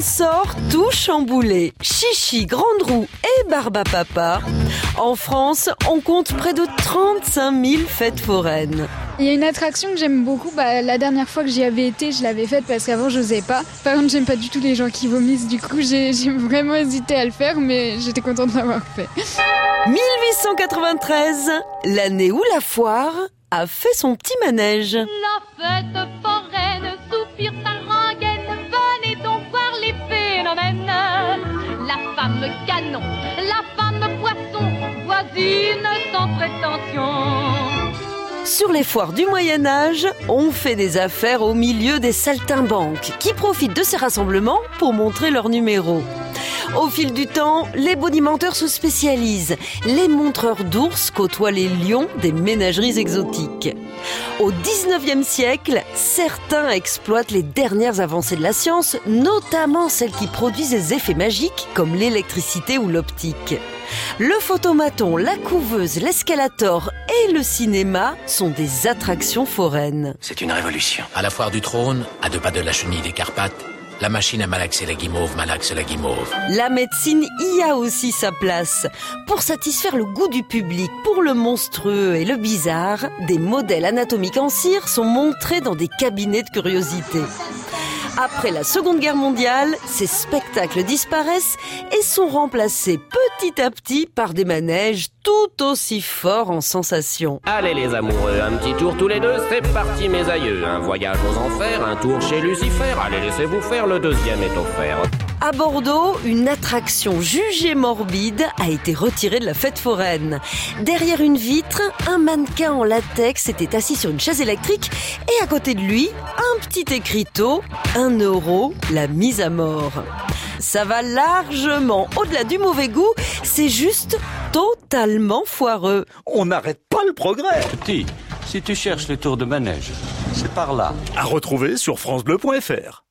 s'en sort tout chamboulé. Chichi, Grande Roue et Barba Papa. En France, on compte près de 35 000 fêtes foraines. Il y a une attraction que j'aime beaucoup. Bah, la dernière fois que j'y avais été, je l'avais faite parce qu'avant, je n'osais pas. Par contre, j'aime pas du tout les gens qui vomissent. Du coup, j'ai vraiment hésité à le faire, mais j'étais contente d'avoir fait. 1893, l'année où la foire a fait son petit manège. La fête la femme poisson, voisine sans prétention. Sur les foires du Moyen Âge, on fait des affaires au milieu des saltimbanques qui profitent de ces rassemblements pour montrer leurs numéros. Au fil du temps, les bonimenteurs se spécialisent. Les montreurs d'ours côtoient les lions des ménageries exotiques. Au 19e siècle, certains exploitent les dernières avancées de la science, notamment celles qui produisent des effets magiques comme l'électricité ou l'optique. Le photomaton, la couveuse, l'escalator et le cinéma sont des attractions foraines. C'est une révolution. À la foire du trône, à deux pas de la chenille des Carpates, la machine à malaxer la guimauve malaxe la guimauve. La médecine y a aussi sa place. Pour satisfaire le goût du public, pour le monstrueux et le bizarre, des modèles anatomiques en cire sont montrés dans des cabinets de curiosité. Après la Seconde Guerre mondiale, ces spectacles disparaissent et sont remplacés petit à petit par des manèges tout aussi forts en sensations. Allez les amoureux, un petit tour tous les deux, c'est parti mes aïeux. Un voyage aux enfers, un tour chez Lucifer. Allez, laissez-vous faire, le deuxième est offert. À Bordeaux, une attraction jugée morbide a été retirée de la fête foraine. Derrière une vitre, un mannequin en latex était assis sur une chaise électrique et à côté de lui, un petit écriteau, un euro, la mise à mort. Ça va largement au-delà du mauvais goût, c'est juste totalement foireux. On n'arrête pas le progrès. Petit, si tu cherches les tours de manège, c'est par là. À retrouver sur francebleu.fr.